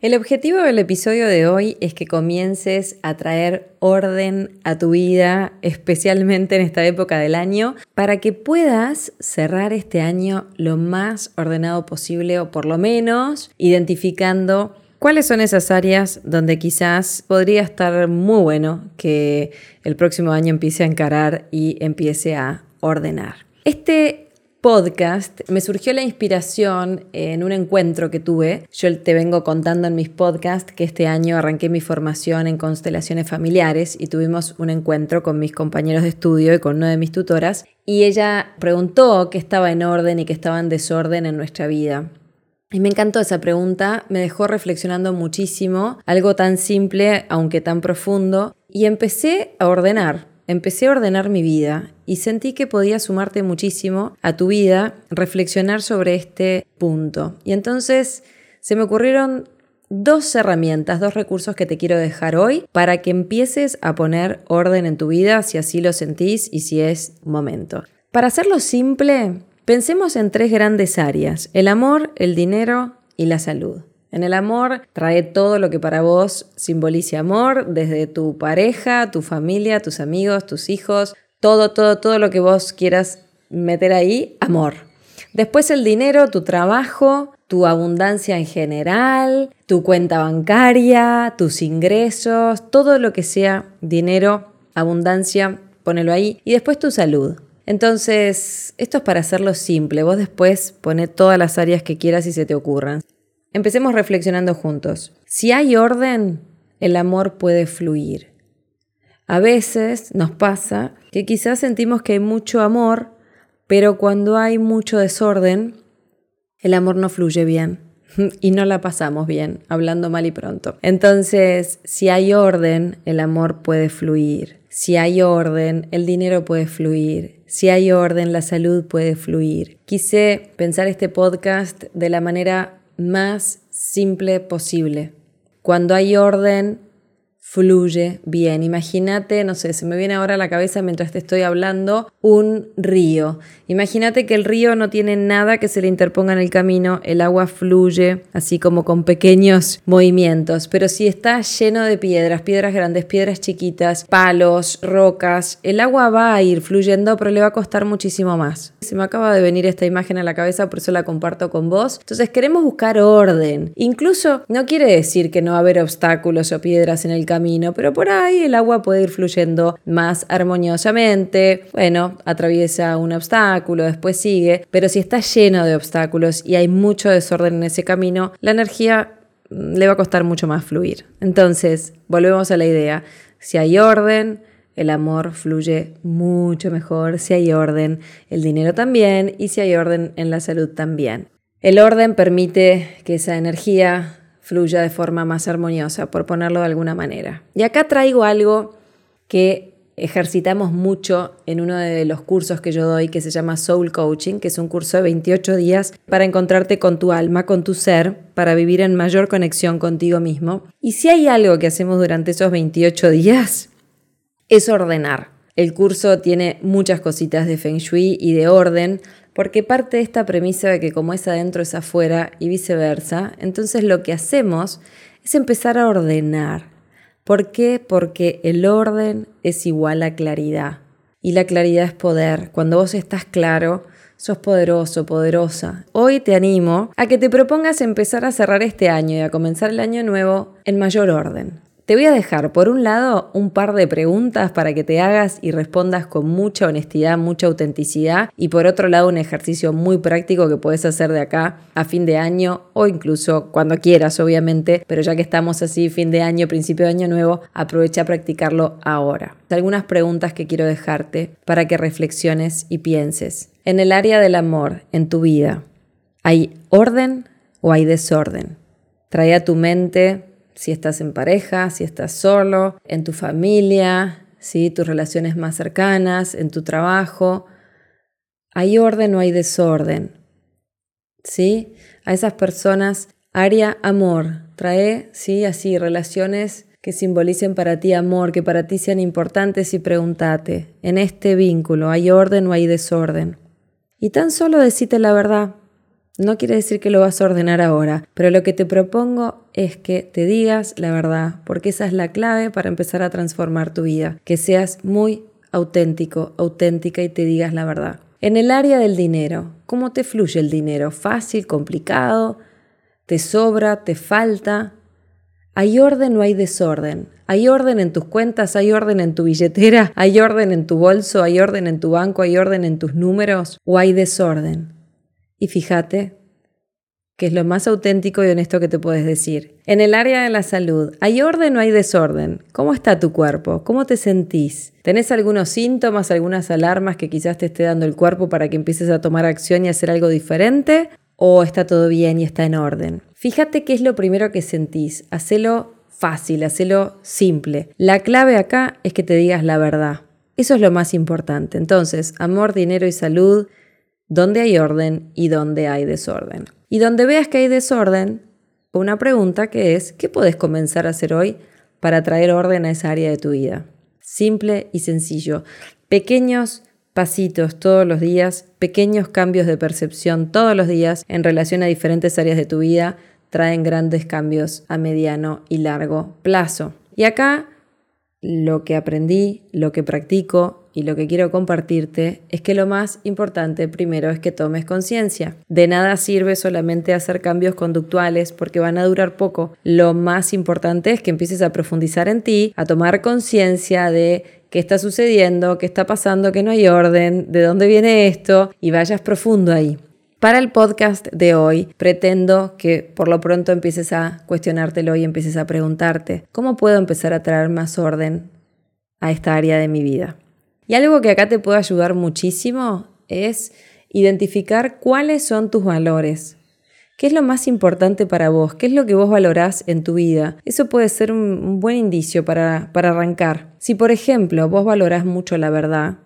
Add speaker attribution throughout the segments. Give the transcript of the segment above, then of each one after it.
Speaker 1: El objetivo del episodio de hoy es que comiences a traer orden a tu vida, especialmente en esta época del año, para que puedas cerrar este año lo más ordenado posible o por lo menos identificando cuáles son esas áreas donde quizás podría estar muy bueno que el próximo año empiece a encarar y empiece a ordenar. Este podcast, me surgió la inspiración en un encuentro que tuve. Yo te vengo contando en mis podcasts que este año arranqué mi formación en constelaciones familiares y tuvimos un encuentro con mis compañeros de estudio y con una de mis tutoras. Y ella preguntó qué estaba en orden y qué estaba en desorden en nuestra vida. Y me encantó esa pregunta, me dejó reflexionando muchísimo, algo tan simple aunque tan profundo, y empecé a ordenar empecé a ordenar mi vida y sentí que podía sumarte muchísimo a tu vida reflexionar sobre este punto. Y entonces se me ocurrieron dos herramientas, dos recursos que te quiero dejar hoy para que empieces a poner orden en tu vida si así lo sentís y si es momento. Para hacerlo simple, pensemos en tres grandes áreas, el amor, el dinero y la salud. En el amor trae todo lo que para vos simbolice amor, desde tu pareja, tu familia, tus amigos, tus hijos, todo, todo, todo lo que vos quieras meter ahí, amor. Después el dinero, tu trabajo, tu abundancia en general, tu cuenta bancaria, tus ingresos, todo lo que sea dinero, abundancia, ponelo ahí. Y después tu salud. Entonces, esto es para hacerlo simple. Vos después pone todas las áreas que quieras y se te ocurran. Empecemos reflexionando juntos. Si hay orden, el amor puede fluir. A veces nos pasa que quizás sentimos que hay mucho amor, pero cuando hay mucho desorden, el amor no fluye bien y no la pasamos bien, hablando mal y pronto. Entonces, si hay orden, el amor puede fluir. Si hay orden, el dinero puede fluir. Si hay orden, la salud puede fluir. Quise pensar este podcast de la manera más simple posible. Cuando hay orden, fluye bien. Imagínate, no sé, se me viene ahora a la cabeza mientras te estoy hablando, un río. Imagínate que el río no tiene nada que se le interponga en el camino, el agua fluye así como con pequeños movimientos, pero si está lleno de piedras, piedras grandes, piedras chiquitas, palos, rocas, el agua va a ir fluyendo, pero le va a costar muchísimo más. Se me acaba de venir esta imagen a la cabeza, por eso la comparto con vos. Entonces queremos buscar orden. Incluso no quiere decir que no va a haber obstáculos o piedras en el camino pero por ahí el agua puede ir fluyendo más armoniosamente. Bueno, atraviesa un obstáculo, después sigue, pero si está lleno de obstáculos y hay mucho desorden en ese camino, la energía mm, le va a costar mucho más fluir. Entonces, volvemos a la idea, si hay orden, el amor fluye mucho mejor, si hay orden, el dinero también y si hay orden en la salud también. El orden permite que esa energía fluya de forma más armoniosa, por ponerlo de alguna manera. Y acá traigo algo que ejercitamos mucho en uno de los cursos que yo doy que se llama Soul Coaching, que es un curso de 28 días para encontrarte con tu alma, con tu ser, para vivir en mayor conexión contigo mismo. Y si hay algo que hacemos durante esos 28 días, es ordenar. El curso tiene muchas cositas de feng shui y de orden, porque parte de esta premisa de que como es adentro es afuera y viceversa, entonces lo que hacemos es empezar a ordenar. ¿Por qué? Porque el orden es igual a claridad y la claridad es poder. Cuando vos estás claro, sos poderoso, poderosa. Hoy te animo a que te propongas empezar a cerrar este año y a comenzar el año nuevo en mayor orden. Te voy a dejar, por un lado, un par de preguntas para que te hagas y respondas con mucha honestidad, mucha autenticidad. Y por otro lado, un ejercicio muy práctico que puedes hacer de acá a fin de año o incluso cuando quieras, obviamente. Pero ya que estamos así, fin de año, principio de año nuevo, aprovecha a practicarlo ahora. Algunas preguntas que quiero dejarte para que reflexiones y pienses. En el área del amor, en tu vida, ¿hay orden o hay desorden? Trae a tu mente si estás en pareja, si estás solo, en tu familia, ¿sí? tus relaciones más cercanas, en tu trabajo. ¿Hay orden o hay desorden? ¿Sí? A esas personas, área amor, trae, ¿sí? Así, relaciones que simbolicen para ti amor, que para ti sean importantes y pregúntate, en este vínculo, ¿hay orden o hay desorden? Y tan solo decite la verdad. No quiere decir que lo vas a ordenar ahora, pero lo que te propongo es que te digas la verdad, porque esa es la clave para empezar a transformar tu vida, que seas muy auténtico, auténtica y te digas la verdad. En el área del dinero, ¿cómo te fluye el dinero? ¿Fácil, complicado? ¿Te sobra? ¿Te falta? ¿Hay orden o hay desorden? ¿Hay orden en tus cuentas? ¿Hay orden en tu billetera? ¿Hay orden en tu bolso? ¿Hay orden en tu banco? ¿Hay orden en tus números? ¿O hay desorden? Y fíjate que es lo más auténtico y honesto que te puedes decir. En el área de la salud, ¿hay orden o hay desorden? ¿Cómo está tu cuerpo? ¿Cómo te sentís? ¿Tenés algunos síntomas, algunas alarmas que quizás te esté dando el cuerpo para que empieces a tomar acción y hacer algo diferente? ¿O está todo bien y está en orden? Fíjate qué es lo primero que sentís. Hacelo fácil, hacelo simple. La clave acá es que te digas la verdad. Eso es lo más importante. Entonces, amor, dinero y salud dónde hay orden y dónde hay desorden. Y donde veas que hay desorden, una pregunta que es, ¿qué puedes comenzar a hacer hoy para traer orden a esa área de tu vida? Simple y sencillo. Pequeños pasitos todos los días, pequeños cambios de percepción todos los días en relación a diferentes áreas de tu vida traen grandes cambios a mediano y largo plazo. Y acá lo que aprendí, lo que practico y lo que quiero compartirte es que lo más importante primero es que tomes conciencia. De nada sirve solamente hacer cambios conductuales porque van a durar poco. Lo más importante es que empieces a profundizar en ti, a tomar conciencia de qué está sucediendo, qué está pasando, que no hay orden, de dónde viene esto y vayas profundo ahí. Para el podcast de hoy, pretendo que por lo pronto empieces a cuestionártelo y empieces a preguntarte, ¿cómo puedo empezar a traer más orden a esta área de mi vida? Y algo que acá te puede ayudar muchísimo es identificar cuáles son tus valores. ¿Qué es lo más importante para vos? ¿Qué es lo que vos valorás en tu vida? Eso puede ser un, buen indicio para, para arrancar. Si, por ejemplo, vos valorás mucho la verdad,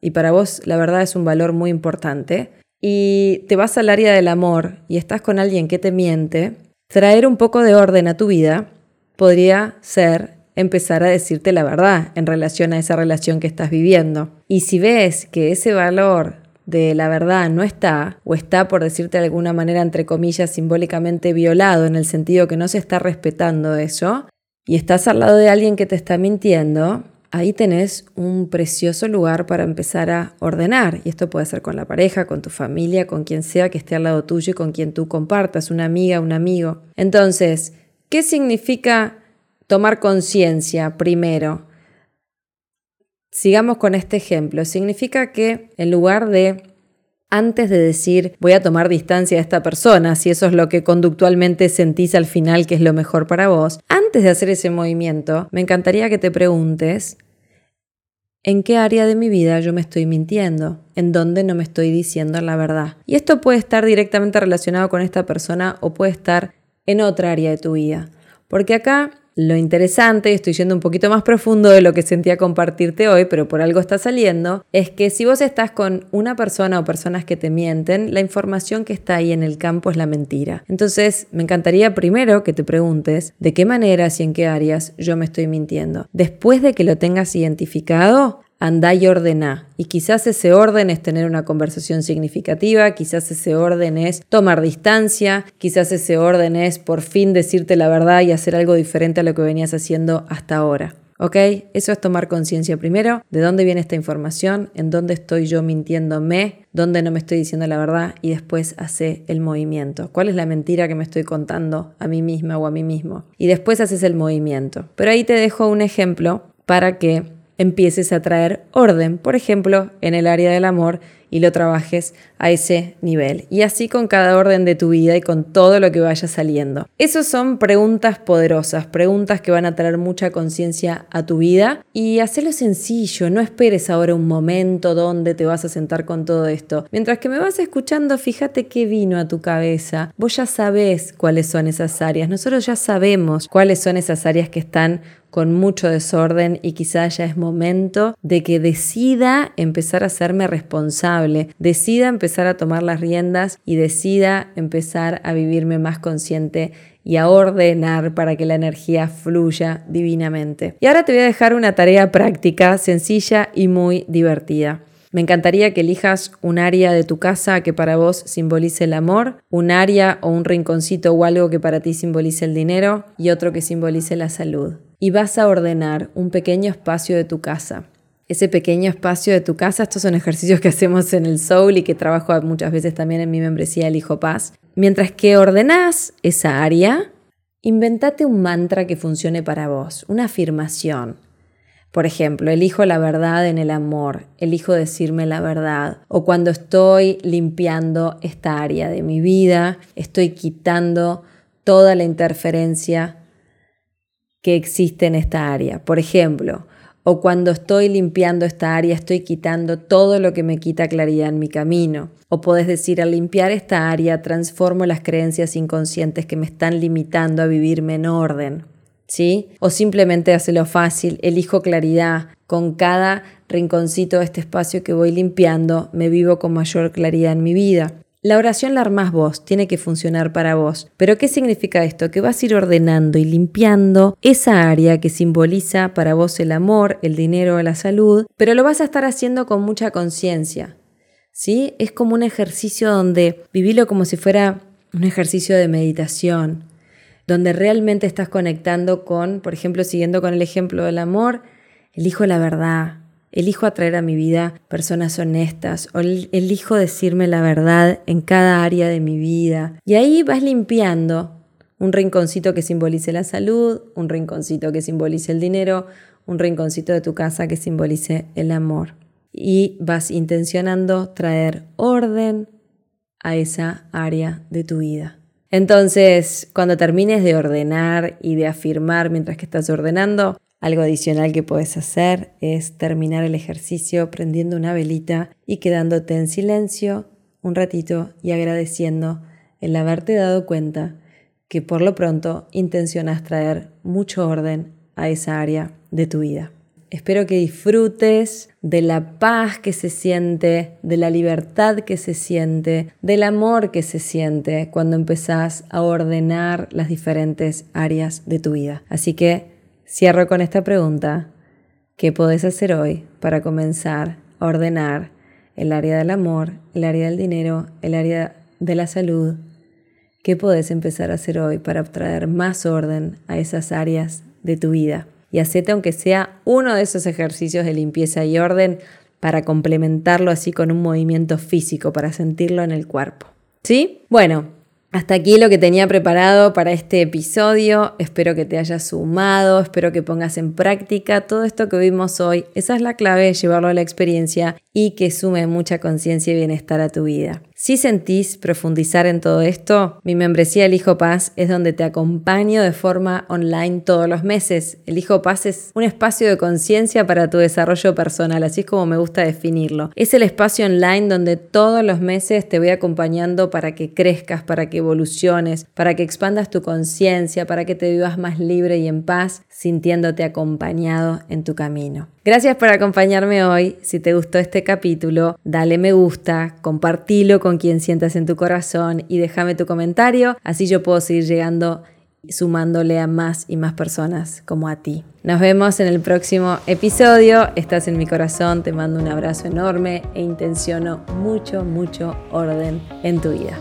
Speaker 1: y para vos la verdad es un valor muy importante, y te vas al área del amor y estás con alguien que te miente, traer un poco de orden a tu vida podría ser empezar a decirte la verdad en relación a esa relación que estás viviendo. Y si ves que ese valor de la verdad no está, o está, por decirte de alguna manera, entre comillas, simbólicamente violado, en el sentido que no se está respetando eso, y estás al lado de alguien que te está mintiendo, ahí tenés un precioso lugar para empezar a ordenar. Y esto puede ser con la pareja, con tu familia, con quien sea que esté al lado tuyo y con quien tú compartas, una amiga, un amigo. Entonces, ¿qué significa tomar conciencia primero? Sigamos con este ejemplo. Significa que en lugar de antes de decir voy a tomar distancia de esta persona, si eso es lo que conductualmente sentís al final que es lo mejor para vos, antes de hacer ese movimiento, me encantaría que te preguntes en qué área de mi vida yo me estoy mintiendo, en dónde no me estoy diciendo la verdad. Y esto puede estar directamente relacionado con esta persona o puede estar en otra área de tu vida. Porque acá lo interesante, estoy yendo un poquito más profundo de lo que sentía compartirte hoy, pero por algo está saliendo, es que si vos estás con una persona o personas que te mienten, la información que está ahí en el campo es la mentira. Entonces, me encantaría primero que te preguntes de qué maneras y en qué áreas yo me estoy mintiendo. Después de que lo tengas identificado, andá y ordena. Y quizás ese orden es tener una conversación significativa, quizás ese orden es tomar distancia, quizás ese orden es por fin decirte la verdad y hacer algo diferente a lo que venías haciendo hasta ahora. ¿Ok? Eso es tomar conciencia primero de dónde viene esta información, en dónde estoy yo mintiéndome, dónde no me estoy diciendo la verdad y después hace el movimiento. ¿Cuál es la mentira que me estoy contando a mí misma o a mí mismo? Y después haces el movimiento. Pero ahí te dejo un ejemplo para que empieces a traer orden, por ejemplo, en el área del amor y lo trabajes a ese nivel. Y así con cada orden de tu vida y con todo lo que vaya saliendo. Esas son preguntas poderosas, preguntas que van a traer mucha conciencia a tu vida y hacerlo sencillo, no esperes ahora un momento donde te vas a sentar con todo esto. Mientras que me vas escuchando, fíjate qué vino a tu cabeza. Vos ya sabés cuáles son esas áreas. Nosotros ya sabemos cuáles son esas áreas que están con mucho desorden y quizá ya es momento de que decida empezar a hacerme responsable, decida empezar a tomar las riendas y decida empezar a vivirme más consciente y a ordenar para que la energía fluya divinamente. Y ahora te voy a dejar una tarea práctica, sencilla y muy divertida. Me encantaría que elijas un área de tu casa que para vos simbolice el amor, un área o un rinconcito o algo que para ti simbolice el dinero y otro que simbolice la salud y vas a ordenar un pequeño espacio de tu casa. Ese pequeño espacio de tu casa, estos son ejercicios que hacemos en el Soul y que trabajo muchas veces también en mi membresía El Hijo Paz. Mientras que ordenás esa área, inventate un mantra que funcione para vos, una afirmación. Por ejemplo, elijo la verdad en el amor, elijo decirme la verdad. O cuando estoy limpiando esta área de mi vida, estoy quitando toda la interferencia que existe en esta área. Por ejemplo, o cuando estoy limpiando esta área estoy quitando todo lo que me quita claridad en mi camino. O puedes decir, al limpiar esta área transformo las creencias inconscientes que me están limitando a vivirme en orden. ¿Sí? O simplemente hazlo fácil, elijo claridad. Con cada rinconcito de este espacio que voy limpiando, me vivo con mayor claridad en mi vida. La oración la armás vos, tiene que funcionar para vos. Pero ¿qué significa esto? Que vas a ir ordenando y limpiando esa área que simboliza para vos el amor, el dinero, la salud, pero lo vas a estar haciendo con mucha conciencia. ¿Sí? Es como un ejercicio donde vivilo como si fuera un ejercicio de meditación, donde realmente estás conectando con, por ejemplo, siguiendo con el ejemplo del amor, elijo la verdad, Elijo atraer a mi vida personas honestas o elijo decirme la verdad en cada área de mi vida. Y ahí vas limpiando un rinconcito que simbolice la salud, un rinconcito que simbolice el dinero, un rinconcito de tu casa que simbolice el amor. Y vas intencionando traer orden a esa área de tu vida. Entonces, cuando termines de ordenar y de afirmar mientras que estás ordenando, algo adicional que puedes hacer es terminar el ejercicio prendiendo una velita y quedándote en silencio un ratito y agradeciendo el haberte dado cuenta que por lo pronto intencionas traer mucho orden a esa área de tu vida. Espero que disfrutes de la paz que se siente, de la libertad que se siente, del amor que se siente cuando empezás a ordenar las diferentes áreas de tu vida. Así que Cierro con esta pregunta. ¿Qué podés hacer hoy para comenzar a ordenar el área del amor, el área del dinero, el área de la salud? ¿Qué podés empezar a hacer hoy para traer más orden a esas áreas de tu vida? Y hacete aunque sea uno de esos ejercicios de limpieza y orden para complementarlo así con un movimiento físico, para sentirlo en el cuerpo. ¿Sí? Bueno, hasta aquí lo que tenía preparado para este episodio. Espero que te haya sumado, espero que pongas en práctica todo esto que vimos hoy. Esa es la clave, llevarlo a la experiencia y que sume mucha conciencia y bienestar a tu vida. Si sentís profundizar en todo esto, mi membresía El Hijo Paz es donde te acompaño de forma online todos los meses. El Hijo Paz es un espacio de conciencia para tu desarrollo personal, así es como me gusta definirlo. Es el espacio online donde todos los meses te voy acompañando para que crezcas, para que evoluciones, para que expandas tu conciencia, para que te vivas más libre y en paz, sintiéndote acompañado en tu camino. Gracias por acompañarme hoy. Si te gustó este capítulo, dale me gusta, compartilo con quien sientas en tu corazón y déjame tu comentario, así yo puedo seguir llegando sumándole a más y más personas como a ti. Nos vemos en el próximo episodio. Estás en mi corazón, te mando un abrazo enorme e intenciono mucho, mucho orden en tu vida.